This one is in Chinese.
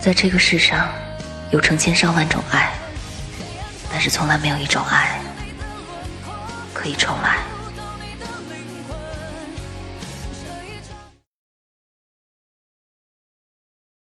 在这个世上有成千上万种爱但是从来没有一种爱可以重来。